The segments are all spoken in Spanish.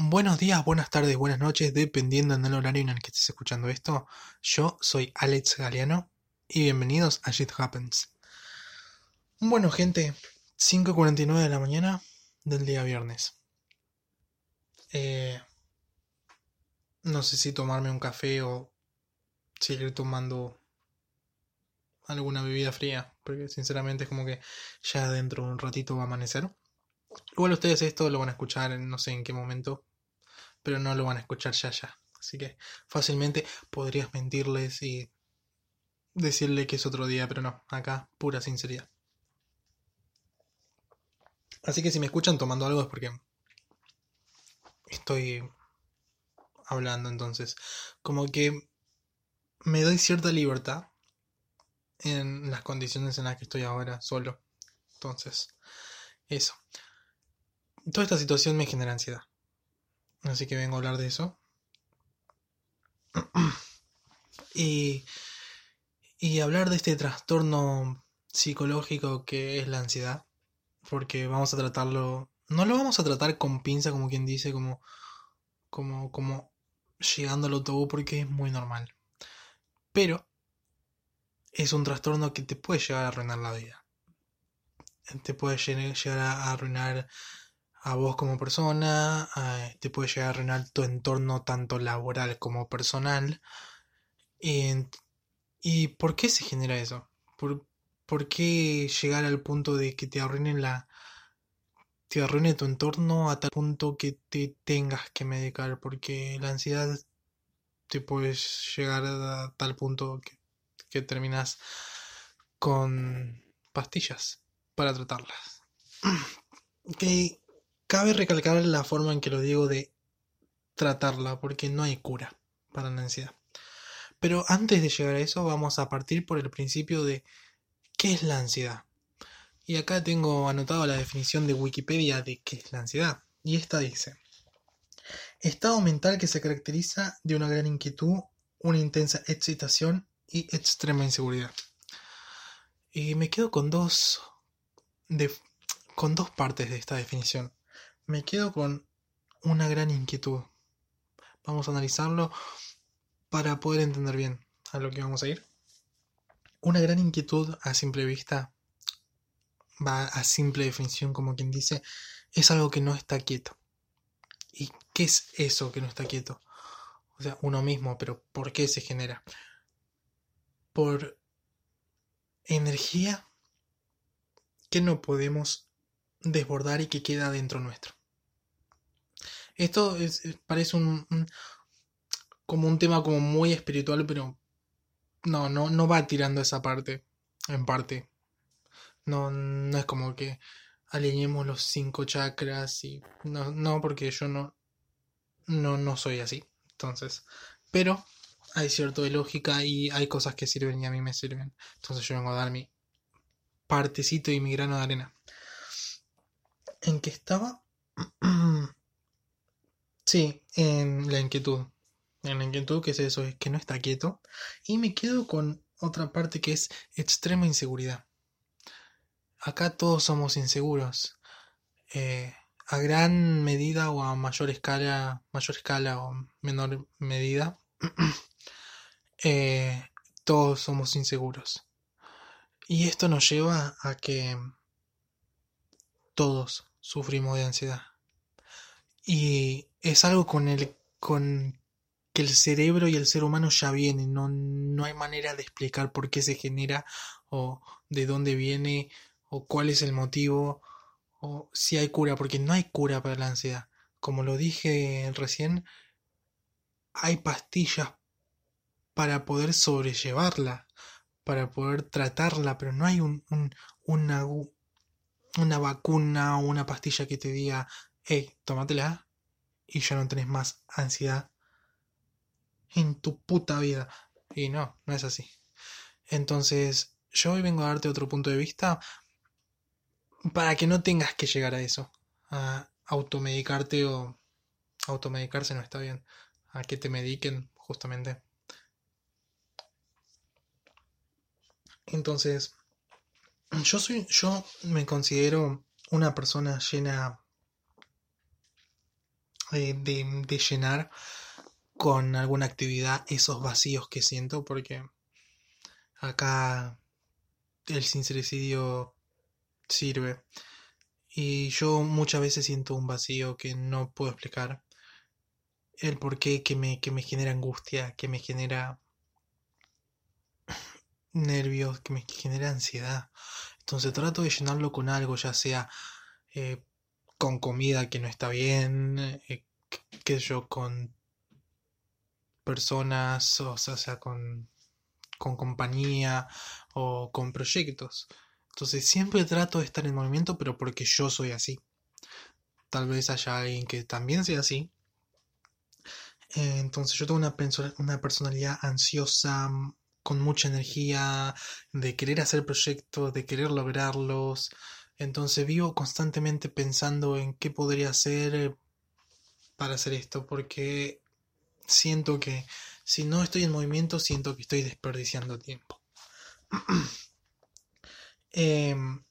Buenos días, buenas tardes, buenas noches, dependiendo del horario en el que estés escuchando esto. Yo soy Alex Galeano y bienvenidos a Shit Happens. Bueno, gente, 5.49 de la mañana del día viernes. Eh, no sé si tomarme un café o seguir tomando alguna bebida fría, porque sinceramente es como que ya dentro de un ratito va a amanecer. Igual ustedes esto lo van a escuchar en no sé en qué momento, pero no lo van a escuchar ya ya. Así que fácilmente podrías mentirles y decirle que es otro día, pero no, acá pura sinceridad. Así que si me escuchan tomando algo es porque estoy hablando entonces. Como que me doy cierta libertad en las condiciones en las que estoy ahora solo. Entonces, eso. Toda esta situación me genera ansiedad. Así que vengo a hablar de eso. y, y hablar de este trastorno psicológico que es la ansiedad. Porque vamos a tratarlo. No lo vamos a tratar con pinza, como quien dice, como. como. como llegando al autobús porque es muy normal. Pero es un trastorno que te puede llegar a arruinar la vida. Te puede llegar a arruinar a vos como persona, te puede llegar a arruinar tu entorno tanto laboral como personal. ¿Y, por qué se genera eso? ¿Por, ¿Por, qué llegar al punto de que te arruinen la... te arruine tu entorno a tal punto que te tengas que medicar? Porque la ansiedad te puede llegar a tal punto que, que terminas con pastillas para tratarlas. Que Cabe recalcar la forma en que lo digo de tratarla, porque no hay cura para la ansiedad. Pero antes de llegar a eso, vamos a partir por el principio de qué es la ansiedad. Y acá tengo anotado la definición de Wikipedia de qué es la ansiedad. Y esta dice, estado mental que se caracteriza de una gran inquietud, una intensa excitación y extrema inseguridad. Y me quedo con dos, con dos partes de esta definición me quedo con una gran inquietud. Vamos a analizarlo para poder entender bien a lo que vamos a ir. Una gran inquietud a simple vista, va a simple definición como quien dice, es algo que no está quieto. ¿Y qué es eso que no está quieto? O sea, uno mismo, pero ¿por qué se genera? Por energía que no podemos desbordar y que queda dentro nuestro. Esto es, parece un, como un tema como muy espiritual, pero no, no, no va tirando esa parte, en parte. No, no es como que alineemos los cinco chakras y no, no porque yo no, no, no soy así. Entonces, pero hay cierto de lógica y hay cosas que sirven y a mí me sirven. Entonces yo vengo a dar mi partecito y mi grano de arena. ¿En qué estaba? Sí, en la inquietud. En la inquietud, que es eso? Es que no está quieto. Y me quedo con otra parte que es extrema inseguridad. Acá todos somos inseguros. Eh, a gran medida o a mayor escala, mayor escala o menor medida, eh, todos somos inseguros. Y esto nos lleva a que todos sufrimos de ansiedad. Y es algo con el con que el cerebro y el ser humano ya vienen, no, no hay manera de explicar por qué se genera o de dónde viene o cuál es el motivo o si hay cura, porque no hay cura para la ansiedad. Como lo dije recién, hay pastillas para poder sobrellevarla, para poder tratarla, pero no hay un, una, una vacuna o una pastilla que te diga hey, tómatela y ya no tenés más ansiedad en tu puta vida. Y no, no es así. Entonces, yo hoy vengo a darte otro punto de vista para que no tengas que llegar a eso, a automedicarte o automedicarse no está bien, a que te mediquen justamente. Entonces, yo soy yo me considero una persona llena de, llenar con alguna actividad esos vacíos que siento porque acá el sincericidio sirve y yo muchas veces siento un vacío que no puedo explicar el por qué que me, que me genera angustia, que me genera nervios, que me genera ansiedad. Entonces trato de llenarlo con algo, ya sea eh, con comida que no está bien, eh, que yo, con personas, o sea, con, con compañía o con proyectos. Entonces siempre trato de estar en movimiento, pero porque yo soy así. Tal vez haya alguien que también sea así. Eh, entonces yo tengo una, una personalidad ansiosa, con mucha energía, de querer hacer proyectos, de querer lograrlos. Entonces vivo constantemente pensando en qué podría hacer para hacer esto, porque siento que si no estoy en movimiento, siento que estoy desperdiciando tiempo. Em,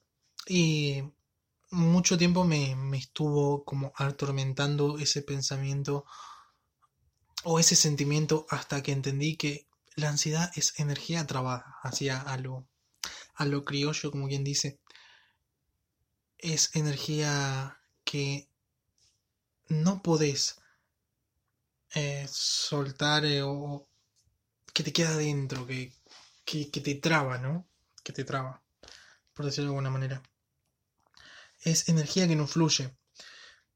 y mucho tiempo me, me, estuvo como atormentando ese pensamiento o ese sentimiento hasta que entendí que la ansiedad es energía trabada, hacia lo, a lo criollo, como quien dice. Es energía que no podés eh, soltar eh, o que te queda dentro, que, que, te traba, ¿no? Que te traba, por decirlo de alguna manera. Es energía que no fluye.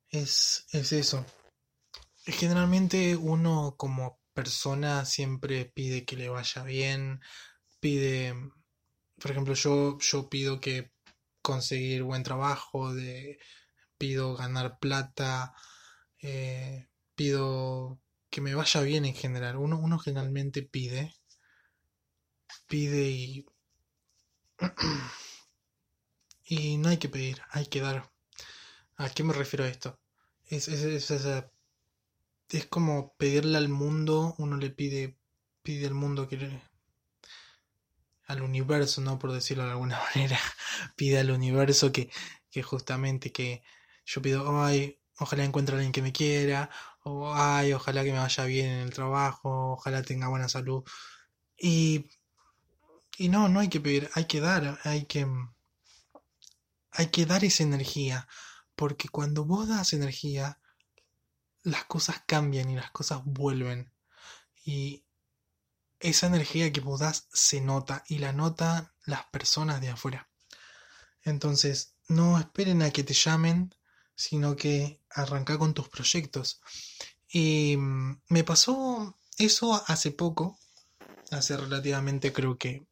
Es, es eso. Generalmente uno como persona siempre pide que le vaya bien, pide, por ejemplo, yo, yo pido que conseguir buen trabajo, de, pido ganar plata, eh, pido que me vaya bien en general. Uno, uno generalmente pide, pide y... y no hay que pedir, hay que dar. ¿A qué me refiero a esto? Es, es, es, es, como pedirle al mundo, uno le pide, pide al mundo que... al universo, ¿no? Por decirlo de alguna manera, pide al universo que, que justamente que yo pido, ay, ojalá encuentre a alguien que me quiera, o ay, ojalá que me vaya bien en el trabajo, ojalá tenga buena salud. Y, y no, no hay que pedir, hay que dar, hay que, hay que dar esa energía, porque cuando vos das energía, las cosas cambian y las cosas vuelven. Y esa energía que vos das se nota y la notan las personas de afuera. Entonces, no esperen a que te llamen sino que arranca con tus proyectos. Y mm, me pasó eso hace poco, hace relativamente creo que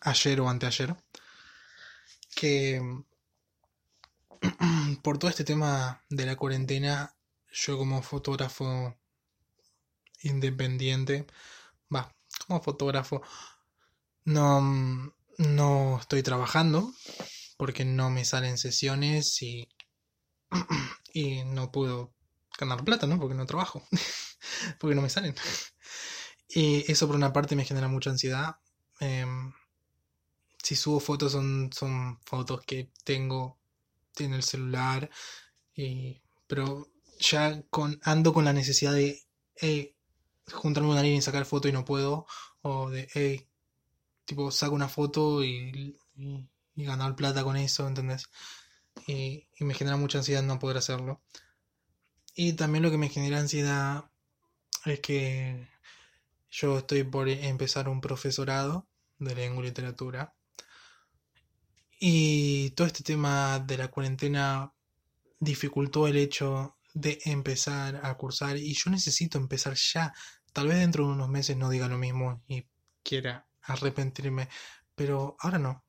ayer o anteayer, que por todo este tema de la cuarentena, yo como fotógrafo independiente, va, como fotógrafo, no, no estoy trabajando porque no me salen sesiones y y no puedo ganar plata, ¿no? Porque no trabajo, porque no me salen. Y eso por una parte me genera mucha ansiedad. Em, si subo fotos son, son fotos que tengo en el celular, y, pero ya con, ando con la necesidad de juntarme con alguien y sacar foto y no puedo, o de hey, tipo saco una foto y, y, y ganar plata con eso, ¿entendés? y, me genera mucha ansiedad no poder hacerlo. Y también lo que me genera ansiedad es que yo estoy por empezar un profesorado de lengua y literatura. Y todo este tema de la cuarentena dificultó el hecho de empezar a cursar y yo necesito empezar ya. Tal vez dentro de unos meses no diga lo mismo y quiera arrepentirme, pero ahora no.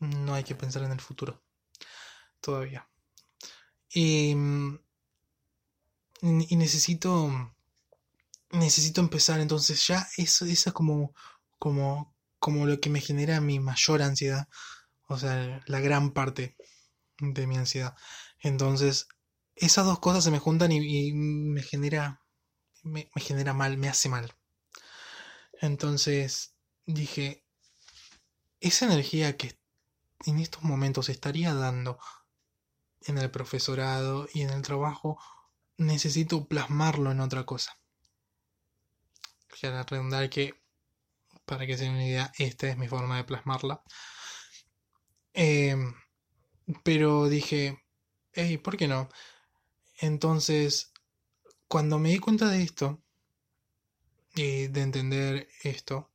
No hay que pensar en el futuro todavía. Y, y necesito necesito empezar entonces ya eso, eso es como como como lo que me genera mi mayor ansiedad o sea la gran parte de mi ansiedad entonces esas dos cosas se me juntan y, me genera me, genera mal me hace mal entonces dije esa energía que en estos momentos estaría dando en el profesorado y en el trabajo, necesito plasmarlo en otra cosa. Quiero redundar que, para que se den una idea, esta es mi forma de plasmarla. Em, pero dije, hey, ¿por qué no? Entonces, cuando me di cuenta de esto, y de entender esto,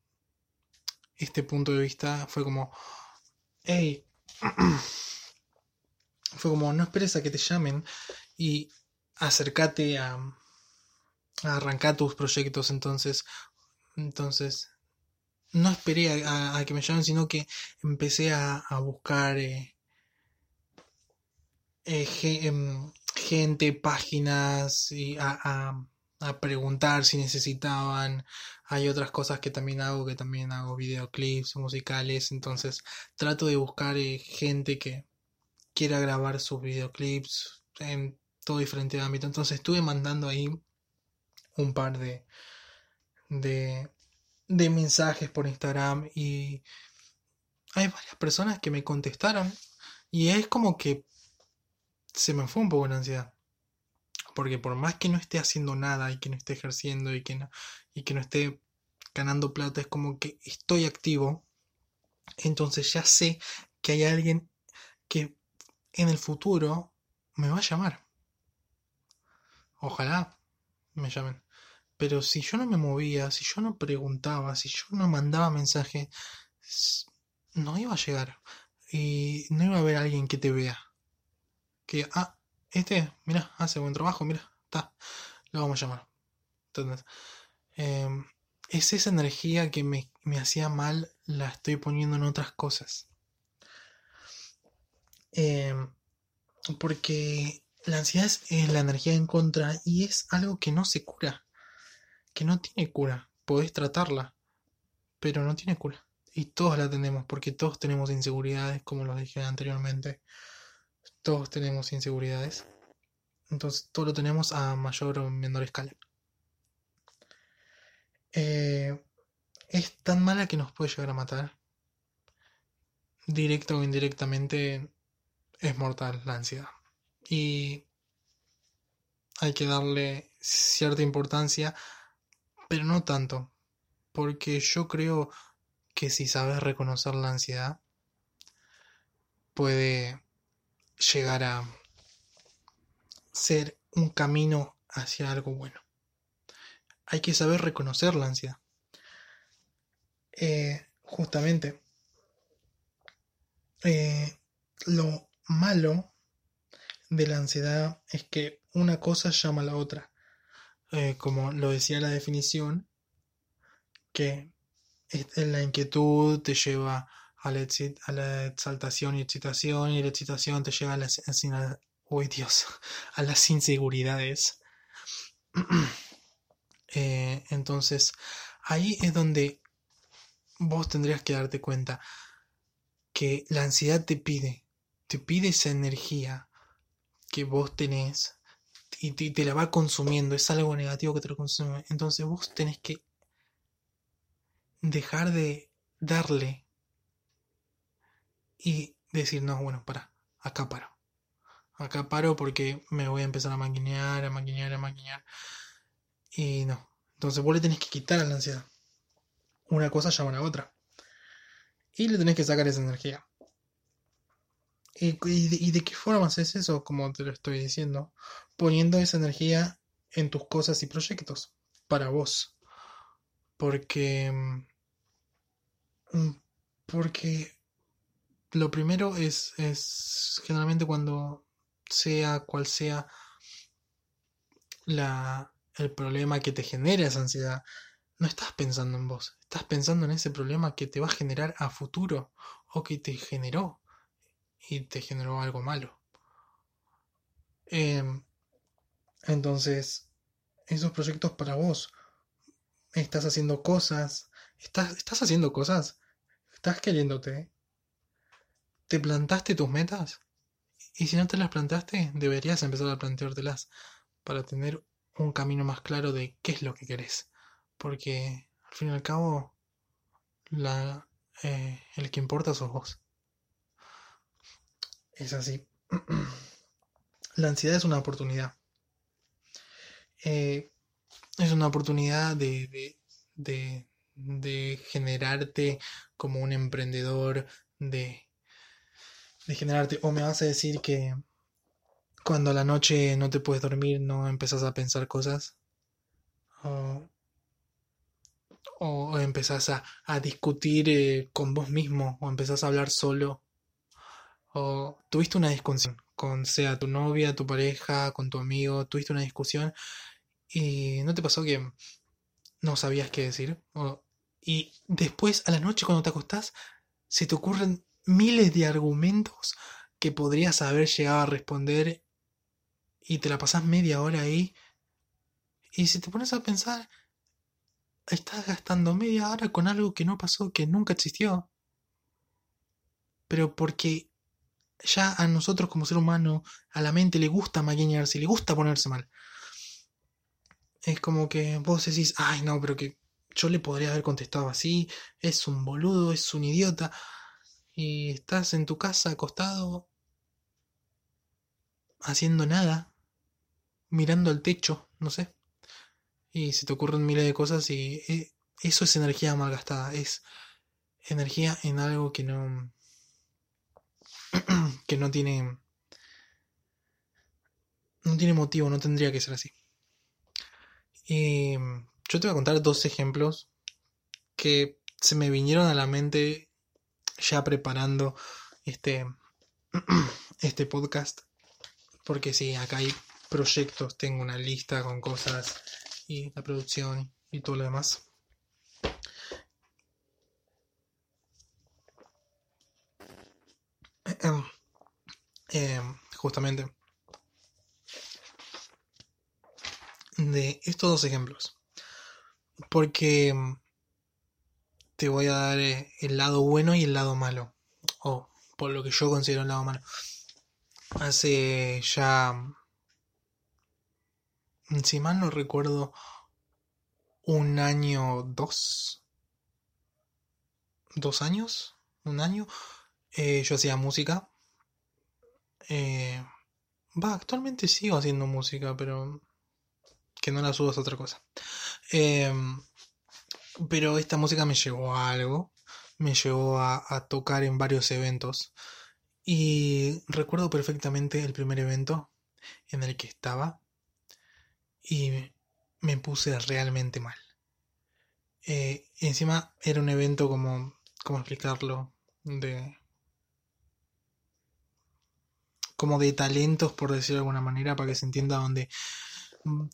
este punto de vista, fue como, hey, fue como, no esperes a que te llamen y acércate a, arrancar tus proyectos. Entonces, entonces, no esperé a, que me llamen, sino que empecé a, buscar eh, eh, em, gente, páginas, y a, a, preguntar si necesitaban. Hay otras cosas que también hago, que también hago videoclips musicales, entonces trato de buscar eh, gente que quiera grabar sus videoclips en todo diferente ámbito. Entonces estuve mandando ahí un par de, de, de mensajes por Instagram y hay varias personas que me contestaron y es como que se me fue un poco la ansiedad. Porque por más que no esté haciendo nada y que no esté ejerciendo y que no, y que no esté ganando plata, es como que estoy activo. Entonces ya sé que hay alguien que en el futuro me va a llamar. Ojalá me llamen. Pero si yo no me movía, si yo no preguntaba, si yo no mandaba mensaje, no iba a llegar. Y no iba a haber alguien que te vea. Que, ah, este, mira, hace buen trabajo, mira, está, lo vamos a llamar. Entonces, em, es esa energía que me, me hacía mal, la estoy poniendo en otras cosas. Em, porque la ansiedad es la energía en contra y es algo que no se cura, que no tiene cura. Podés tratarla, pero no tiene cura. Y todos la tenemos, porque todos tenemos inseguridades, como lo dije anteriormente. Todos tenemos inseguridades. Entonces, todo lo tenemos a mayor o menor escala. Eh, es tan mala que nos puede llegar a matar. Directo o indirectamente es mortal la ansiedad y hay que darle cierta importancia, pero no tanto, porque yo creo que si sabes reconocer la ansiedad, puede llegar a ser un camino hacia algo bueno. Hay que saber reconocer la ansiedad. Eh, justamente, eh, lo malo de la ansiedad es que una cosa llama a la otra. Eh, como lo decía la definición, que la inquietud te lleva a la, exaltación y excitación, y la excitación te lleva a las, Dios, a las inseguridades. Eh, entonces, ahí es donde vos tendrías que darte cuenta que la ansiedad te pide, te pide esa energía, que vos tenés y te, la va consumiendo, es algo negativo que te lo consume. Entonces vos tenés que dejar de darle y decir, no, bueno, para, acá paro. Acá paro porque me voy a empezar a maquinear, a maquinear, a maquinear. Y no. Entonces vos le tenés que quitar a la ansiedad. Una cosa llama a la otra. Y le tenés que sacar esa energía. ¿Y, de, qué forma haces eso? Como te lo estoy diciendo. Poniendo esa energía en tus cosas y proyectos. Para vos. Porque... Mm, porque lo primero es, es generalmente cuando sea cual sea la, el problema que te genera esa ansiedad, no estás pensando en vos, estás pensando en ese problema que te va a generar a futuro o que te generó y te generó algo malo. Em, entonces, esos proyectos para vos, estás haciendo cosas, estás, estás haciendo cosas, estás queriéndote, te plantaste tus metas y si no te las plantaste, deberías empezar a planteártelas para tener un camino más claro de qué es lo que querés. Porque al fin y al cabo, la, eh, el que importa sos vos. Es así. La ansiedad es una oportunidad. eh, es una oportunidad de, de, de, de generarte como un emprendedor, de, de generarte, o me vas a decir que cuando a la noche no te puedes dormir no empezás a pensar cosas, o, o empezás a, a discutir eh, con vos mismo, o empezás a hablar solo, o tuviste una discusión con sea tu novia, tu pareja, con tu amigo, tuviste una discusión y no te pasó que no sabías qué decir. Y después a la noche cuando te acostás se te ocurren miles de argumentos que podrías haber llegado a responder y te la pasás media hora ahí. Y si te pones a pensar, estás gastando media hora con algo que no pasó, que nunca existió. Pero porque ya a nosotros como ser humano, a la mente le gusta maquinearse, le gusta ponerse mal. Es como que vos decís, ay no, pero que yo le podría haber contestado así, es un boludo, es un idiota. Y estás en tu casa acostado, haciendo nada, mirando al techo, no sé. Y se te ocurren miles de cosas y eh, eso es energía malgastada, es energía en algo que no que no tiene no tiene motivo, no tendría que ser así. Yo te voy a contar dos ejemplos que se me vinieron a la mente ya preparando este este podcast porque sí, acá hay proyectos, tengo una lista con cosas y la producción y todo lo demás. Eh, justamente de estos dos ejemplos. Porque te voy a dar eh, el lado bueno y el lado malo. O por lo que yo considero el lado malo. Hace ya, si mal no recuerdo, un año, dos, dos años, un año, eh, yo hacía música. Eh, va, actualmente sigo haciendo música, pero que no la subo es otra cosa. Em, pero esta música me llevó a algo, me llevó a, a, tocar en varios eventos. Y recuerdo perfectamente el primer evento en el que estaba y me puse realmente mal. Eh, encima era un evento como, ¿cómo explicarlo? De como de talentos, por decirlo de alguna manera, para que se entienda, donde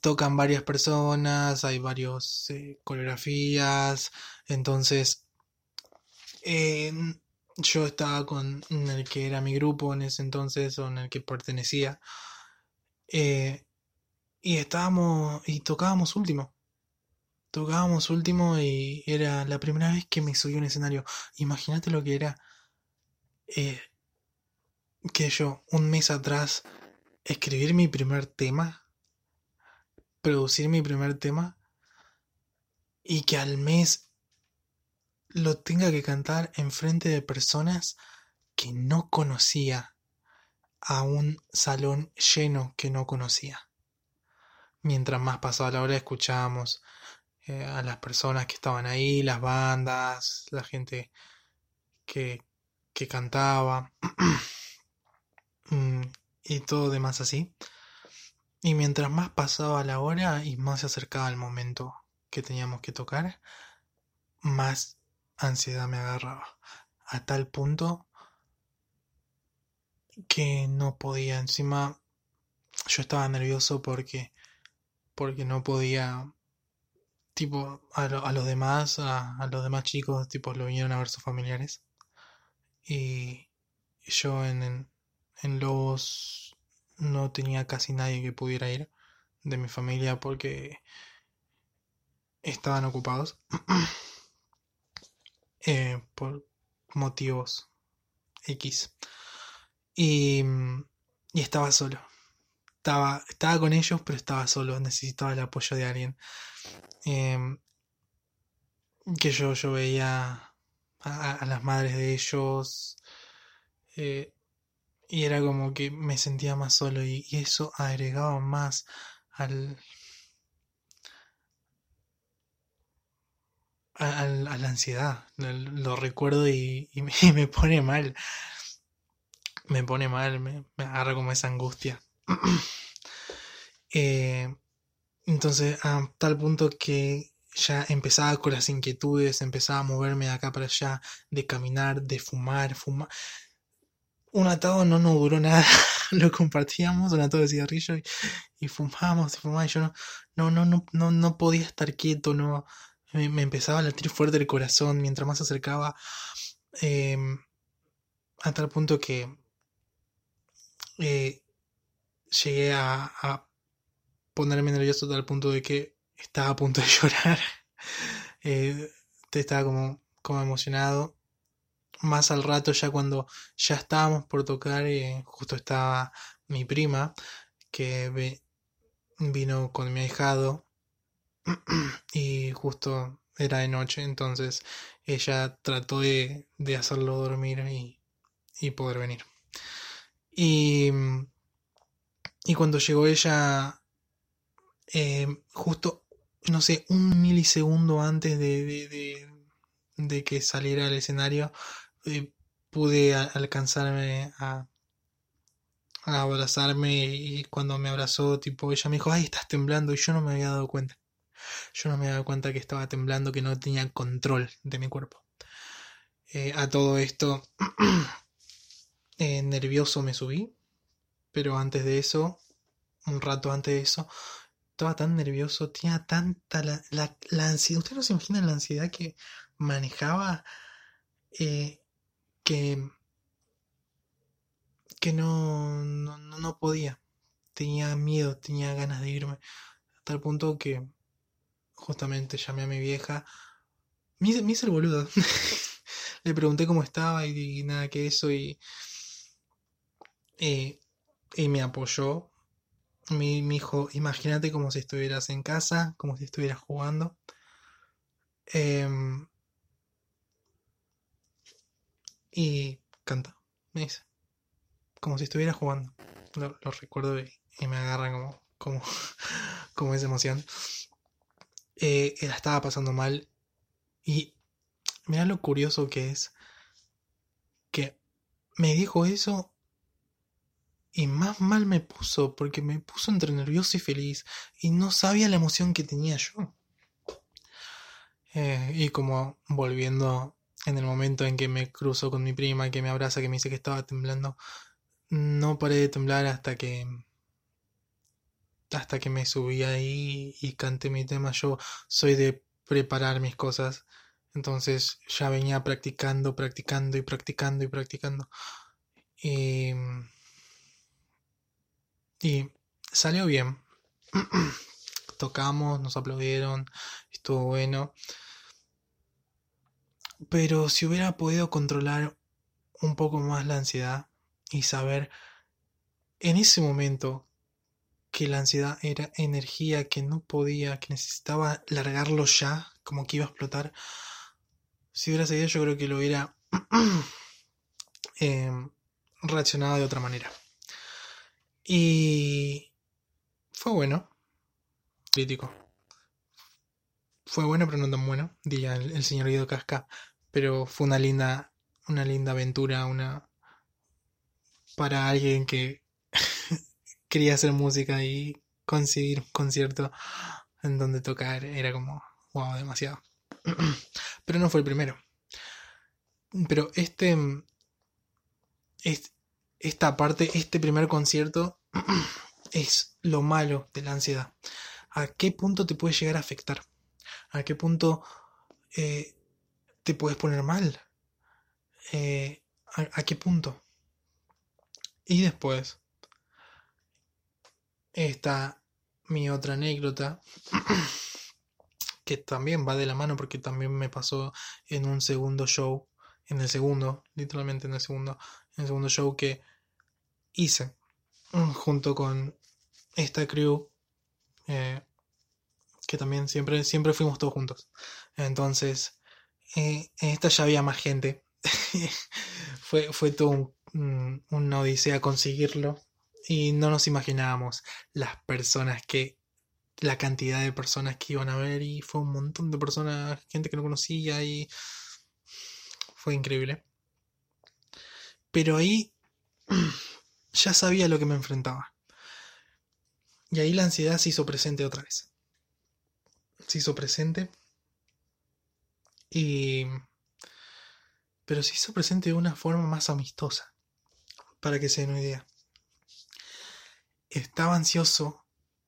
tocan varias personas, hay varios eh, coreografías, entonces eh, yo estaba con el que era mi grupo en ese entonces o en el que pertenecía eh, y estábamos y tocábamos último. Tocábamos último y era la primera vez que me subí un escenario. Imagínate lo que era que yo un mes atrás escribir mi primer tema, producir mi primer tema y que al mes lo tenga que cantar en frente de personas que no conocía a un salón lleno que no conocía. Mientras más pasaba la hora escuchábamos eh, a las personas que estaban ahí, las bandas, la gente que, que cantaba. Mm, y todo demás así. Y mientras más pasaba la hora y más se acercaba el momento que teníamos que tocar, más ansiedad me agarraba. A tal punto que no podía. Encima yo estaba nervioso porque porque no podía tipo a, a los demás a, los demás chicos tipo lo vinieron a ver sus familiares y yo en, en Lobos no tenía casi nadie que pudiera ir de mi familia porque estaban ocupados eh, por motivos X. Y, y, estaba solo. Estaba, estaba con ellos, pero estaba solo. Necesitaba el apoyo de alguien. Eh, que yo, yo veía a, a, las madres de ellos. Eh, y era como que me sentía más solo y, eso agregaba más al, a, a, la ansiedad. Lo, recuerdo y, me, pone mal. Me pone mal, me, me agarra como esa angustia. Eh, entonces, a tal punto que ya empezaba con las inquietudes, empezaba a moverme de acá para allá, de caminar, de fumar, fumar. Un atado no nos duró nada, lo compartíamos, un atado de cigarrillo y, y fumábamos y fumábamos. Y yo no, no, no, no, no, podía estar quieto, no. Me, empezaba a latir fuerte el corazón mientras más se acercaba. Em, a tal punto que eh, llegué a ponerme nervioso tal punto de que estaba a punto de llorar. eh, estaba como, como emocionado. Más al rato, ya cuando ya estábamos por tocar, eh, justo estaba mi prima, que vino con mi ahijado, y justo era de noche, entonces ella trató de, de hacerlo dormir y, y poder venir. Y, y cuando llegó ella eh, justo, no sé, un milisegundo antes de, de, que saliera al escenario, eh, pude alcanzarme a, abrazarme y cuando me abrazó, tipo, ella me dijo, ay, estás temblando y yo no me había dado cuenta. Yo no me había dado cuenta que estaba temblando, que no tenía control de mi cuerpo. Eh, a todo esto, nervioso me subí, pero antes de eso, un rato antes de eso, estaba tan nervioso, tenía tanta la, la, ansiedad. Ustedes no se imaginan la ansiedad que manejaba eh, que, que no, no, no, podía. Tenía miedo, tenía ganas de irme. A tal punto que justamente llamé a mi vieja. Me hice, el boludo. Le pregunté cómo estaba y, nada que eso y, eh, y me apoyó mi, mi hijo, imagínate como si estuvieras en casa, como si estuvieras jugando. Em, y canta, me dice. Como si estuviera jugando. Lo, recuerdo y, me agarra como, como, como esa emoción. Eh, él estaba pasando mal. Y mira lo curioso que es. Que me dijo eso y más mal me puso, porque me puso entre nervioso y feliz, y no sabía la emoción que tenía yo. Eh, y como volviendo en el momento en que me cruzo con mi prima, que me abraza, que me dice que estaba temblando, no paré de temblar hasta que hasta que me subí ahí y canté mi tema. Yo soy de preparar mis cosas, entonces ya venía practicando, practicando y practicando y practicando. Y y salió bien. Tocamos, nos aplaudieron, estuvo bueno. Pero si hubiera podido controlar un poco más la ansiedad y saber en ese momento que la ansiedad era energía que no podía, que necesitaba largarlo ya, como que iba a explotar. Si hubiera seguido, yo creo que lo hubiera em, reaccionado de otra manera. Y fue bueno. Crítico. Fue bueno, pero no tan bueno, diría el, señor Guido Casca. Pero fue una linda, una linda aventura, una para alguien que quería hacer música y conseguir un concierto en donde tocar era como wow, demasiado. Pero no fue el primero. Pero este, este esta parte, este primer concierto, es lo malo de la ansiedad. ¿A qué punto te puede llegar a afectar? ¿A qué punto eh, te puedes poner mal? Eh, ¿a, qué punto? Y después está mi otra anécdota, que también va de la mano porque también me pasó en un segundo show, en el segundo, literalmente en el segundo, en el segundo show que hice junto con esta crew eh, que también siempre, siempre fuimos todos juntos. Entonces, eh, en esta ya había más gente. fue, fue todo un, mm, odisea conseguirlo. Y no nos imaginábamos las personas que la cantidad de personas que iban a ver y fue un montón de personas, gente que no conocía y fue increíble. Pero ahí ya sabía lo que me enfrentaba. Y ahí la ansiedad se hizo presente otra vez. Se hizo presente. Y... Pero se hizo presente de una forma más amistosa. Para que se den una idea. Estaba ansioso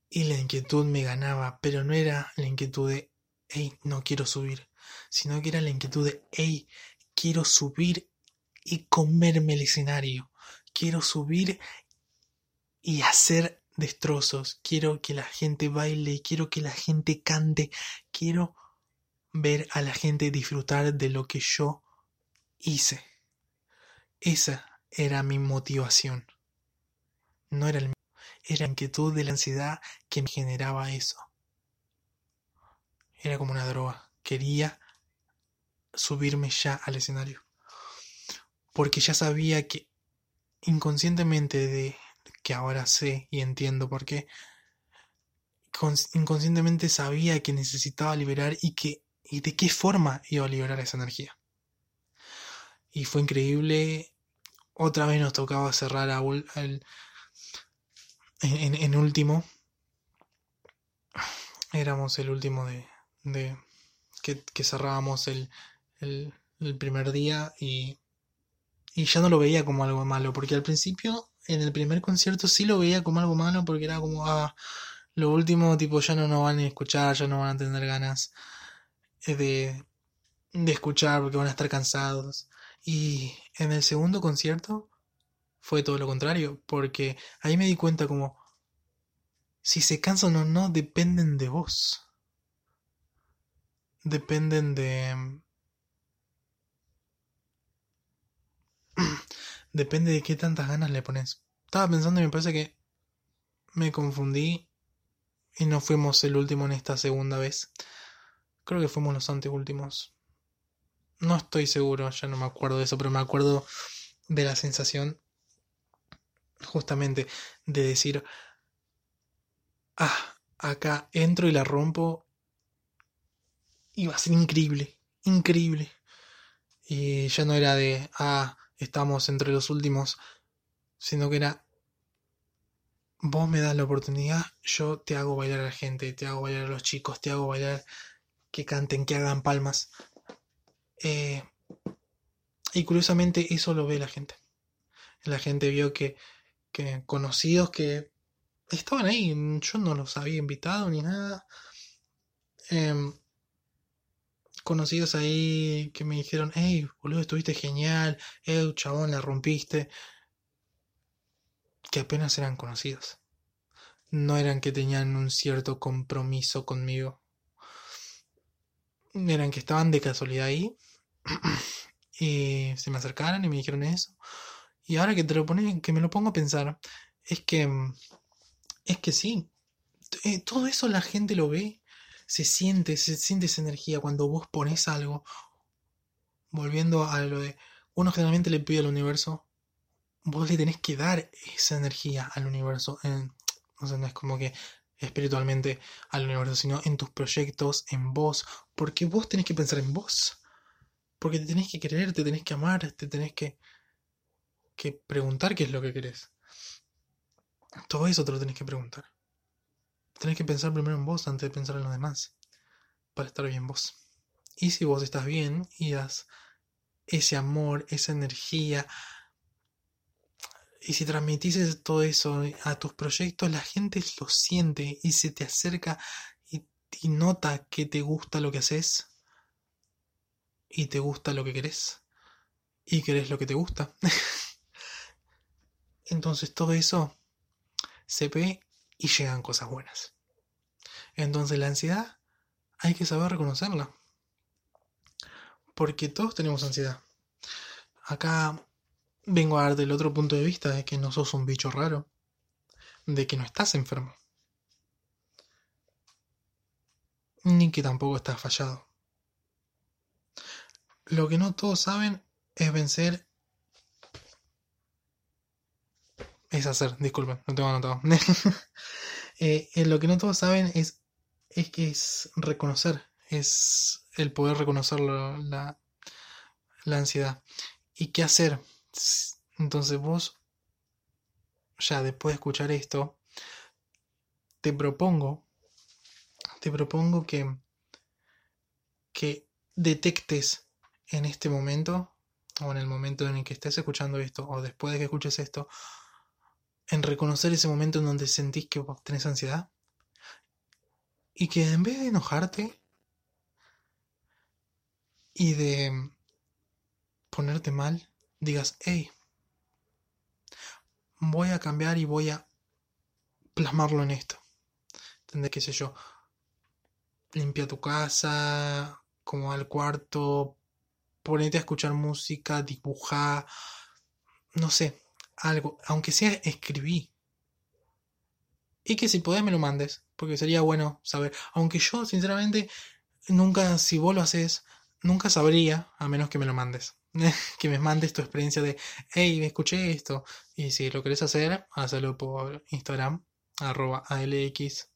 y la inquietud me ganaba, pero no era la inquietud de, hey, no quiero subir, sino que era la inquietud de, hey, quiero subir y comerme el escenario. Quiero subir y hacer destrozos. Quiero que la gente baile, quiero que la gente cante, quiero ver a la gente disfrutar de lo que yo hice. Esa era mi motivación. No era el era la inquietud de la ansiedad que me generaba eso. Era como una droga. Quería subirme ya al escenario. Porque ya sabía que inconscientemente de que ahora sé y entiendo por qué, inconscientemente sabía que necesitaba liberar y que y de qué forma iba a liberar esa energía. Y fue increíble. Otra vez nos tocaba cerrar el, en, último. Éramos el último de, de que, que cerrábamos el, el, el primer día y, y ya no lo veía como algo malo, porque al principio en el primer concierto sí lo veía como algo malo porque era como, ah, lo último, tipo, ya no nos van a escuchar, ya no van a tener ganas eh, de, de escuchar porque van a estar cansados. Y en el segundo concierto fue todo lo contrario, porque ahí me di cuenta como, si se cansan o no, dependen de vos. Dependen de... Depende de qué tantas ganas le pones. Estaba pensando y me parece que me confundí y no fuimos el último en esta segunda vez. Creo que fuimos los anteúltimos. No estoy seguro, ya no me acuerdo de eso, pero me acuerdo de la sensación justamente de decir, ah, acá entro y la rompo. Y va a ser increíble, increíble. Y ya no era de, ah, estamos entre los últimos, sino que era, vos me das la oportunidad, yo te hago bailar a la gente, te hago bailar a los chicos, te hago bailar que canten, que hagan palmas. Eh, y curiosamente eso lo ve la gente. La gente vio que, que conocidos que estaban ahí, yo no los había invitado ni nada. Em, conocidos ahí que me dijeron, hey, boludo, estuviste genial, hey, chabón, la rompiste. Que apenas eran conocidos. No eran que tenían un cierto compromiso conmigo. Eran que estaban de casualidad ahí. y se me acercaron y me dijeron eso. Y ahora que te lo pones, que me lo pongo a pensar, es que es que sí, eh, todo eso la gente lo ve, se siente, se siente esa energía cuando vos pones algo. Volviendo a lo de, uno generalmente le pide al universo, vos le tenés que dar esa energía al universo. En, o sea, no es como que espiritualmente al universo, sino en tus proyectos, en vos, porque vos tenés que pensar en vos. Porque te tenés que querer, te tenés que amar, te tenés que, que preguntar qué es lo que querés. Todo eso te lo tenés que preguntar. Tenés que pensar primero en vos antes de pensar en los demás. Para estar bien vos. Y si vos estás bien y das ese amor, esa energía, y si transmitís todo eso a tus proyectos, la gente lo siente y se te acerca y, nota que te gusta lo que haces y te gusta lo que querés y querés lo que te gusta. Entonces todo eso se ve y llegan cosas buenas. Entonces la ansiedad hay que saber reconocerla. Porque todos tenemos ansiedad. Acá vengo a dar del otro punto de vista de que no sos un bicho raro. De que no estás enfermo. Ni que tampoco estás fallado. Lo que no todos saben es vencer es hacer, disculpen, no tengo anotado. Eh, lo que no todos saben es, es que es reconocer, es el poder reconocer la, la ansiedad. ¿Y qué hacer? Entonces vos, ya después de escuchar esto, te propongo, te propongo que, que detectes en este momento, o en el momento en el que estés escuchando esto, o después de que escuches esto, en reconocer ese momento en donde sentís que tenés ansiedad, y que en vez de enojarte y de ponerte mal, digas, hey, voy a cambiar y voy a plasmarlo en esto. ¿Entendés? ¿Qué sé yo? Limpia tu casa, como al cuarto, ponete a escuchar música, dibuja, no sé, algo, aunque sea escribí. Y que si podés me lo mandes, porque sería bueno saber. Aunque yo, sinceramente, nunca, si vos lo haces, nunca sabría, a menos que me lo mandes. que me mandes tu experiencia de, hey, me escuché esto. Y si lo querés hacer, hazlo por Instagram, arroba alx.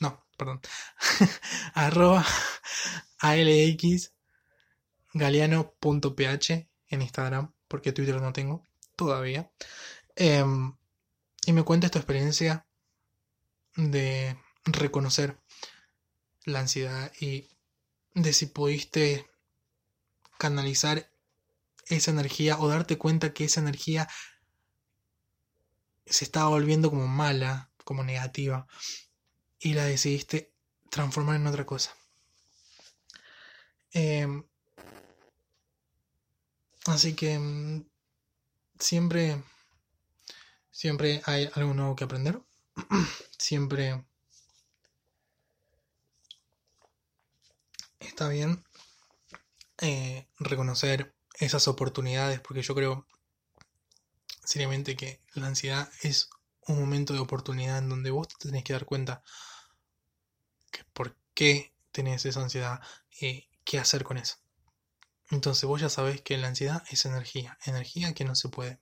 No, perdón. arroba alx galeano.ph en Instagram, porque Twitter no tengo todavía. Em, y me cuentes tu experiencia de reconocer la ansiedad y de si pudiste canalizar esa energía o darte cuenta que esa energía se estaba volviendo como mala, como negativa, y la decidiste transformar en otra cosa. Em, así que mm, siempre, siempre hay algo nuevo que aprender. siempre está bien eh, reconocer esas oportunidades, porque yo creo seriamente que la ansiedad es un momento de oportunidad en donde vos te tenés que dar cuenta que por qué tenés esa ansiedad y qué hacer con eso. Entonces vos ya sabés que la ansiedad es energía, energía que no se puede,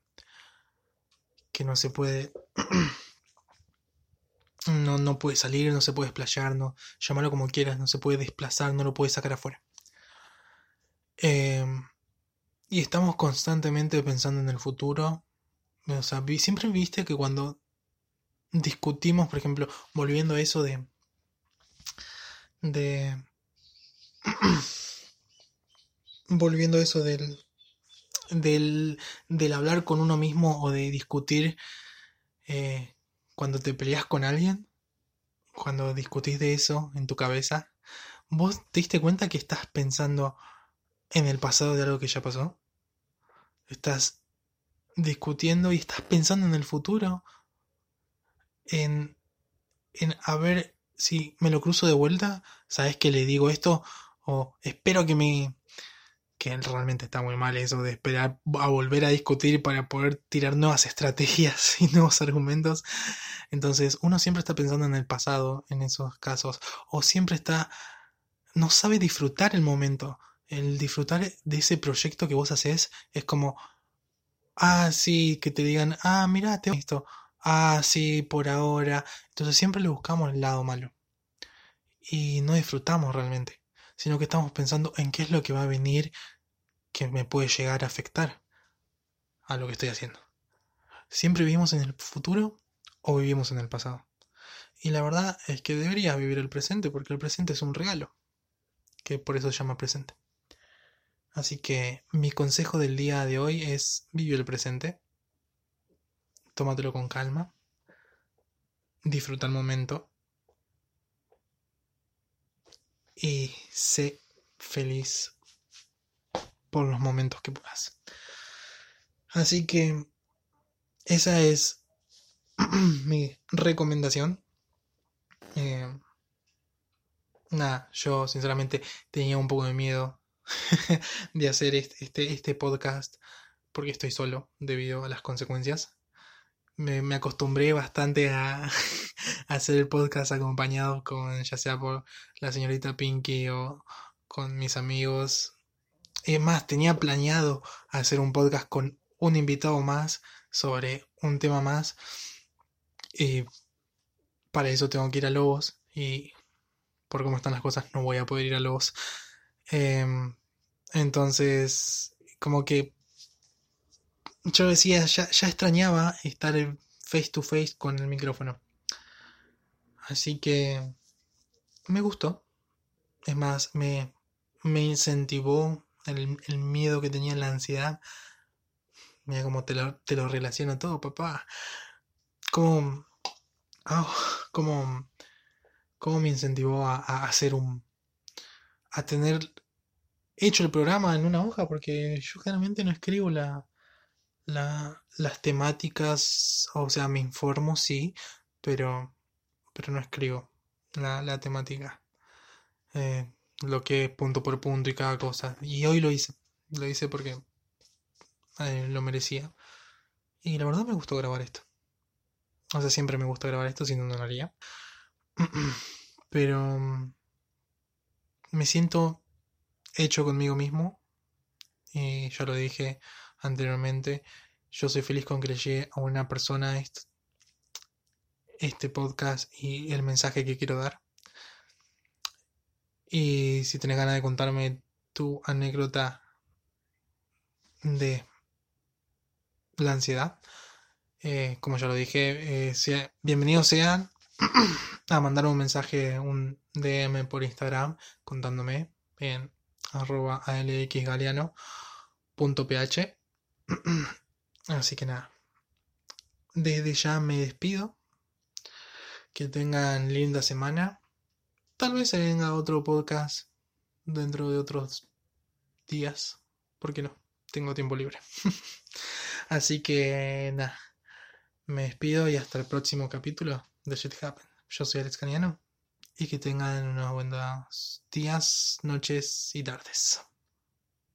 que no se puede, no, no puede salir, no se puede desplayar, no, llámalo como quieras, no se puede desplazar, no lo puedes sacar afuera. Em, y estamos constantemente pensando en el futuro. O sea, siempre viste que cuando discutimos, por ejemplo, volviendo a eso de. de. volviendo a eso del, del. del hablar con uno mismo o de discutir eh, cuando te peleas con alguien, cuando discutís de eso en tu cabeza, vos te diste cuenta que estás pensando en el pasado de algo que ya pasó. Estás discutiendo y estás pensando en el futuro. En, en a ver si me lo cruzo de vuelta. ¿Sabes que le digo esto? O espero que me... Que realmente está muy mal eso de esperar a volver a discutir para poder tirar nuevas estrategias y nuevos argumentos. Entonces uno siempre está pensando en el pasado en esos casos. O siempre está... No sabe disfrutar el momento el disfrutar de ese proyecto que vos haces es como, ah, sí, que te digan, ah, mira, te esto, ah, sí, por ahora. Entonces siempre le buscamos el lado malo. Y no disfrutamos realmente, sino que estamos pensando en qué es lo que va a venir que me puede llegar a afectar a lo que estoy haciendo. ¿Siempre vivimos en el futuro o vivimos en el pasado? Y la verdad es que deberías vivir el presente porque el presente es un regalo, que por eso se llama presente. Así que mi consejo del día de hoy es vive el presente, tómatelo con calma, disfruta el momento y sé feliz por los momentos que puedas. Así que esa es mi recomendación. Eh, nada, yo sinceramente tenía un poco de miedo de hacer este, este, este, podcast porque estoy solo debido a las consecuencias. Me, acostumbré bastante a, hacer el podcast acompañado con ya sea por la señorita Pinky o con mis amigos. Es más, tenía planeado hacer un podcast con un invitado más sobre un tema más. Y para eso tengo que ir a Lobos y por cómo están las cosas no voy a poder ir a Lobos. Em, entonces, como que yo decía, ya, ya extrañaba estar face to face con el micrófono. Así que me gustó. Es más, me, me incentivó el, miedo que tenía, la ansiedad. Mira cómo te lo, te lo relaciono todo, papá. Como, oh, como, como me incentivó a, a hacer un, a tener hecho el programa en una hoja, porque yo generalmente no escribo la, la, las temáticas, o sea, me informo, sí, pero, pero no escribo la, la temática. Eh, lo que es punto por punto y cada cosa. Y hoy lo hice. Lo hice porque eh, lo merecía. Y la verdad me gustó grabar esto. O sea, siempre me gusta grabar esto, si no, no lo haría. Pero me siento hecho conmigo mismo. Y ya lo dije anteriormente. Yo soy feliz con que le llegue a una persona este, podcast y el mensaje que quiero dar. Y si tenés ganas de contarme tu anécdota de la ansiedad, eh, como ya lo dije, eh, bienvenidos sean a mandar un mensaje, un DM por Instagram contándome en arroba. Así que nada, desde ya me despido. Que tengan linda semana. Tal vez se venga otro podcast dentro de otros días. ¿Por qué no? Tengo tiempo libre. Así que nada, me despido y hasta el próximo capítulo de Shit Happen. Yo soy Alex Caniano y que tengan unos buenos días, noches y tardes.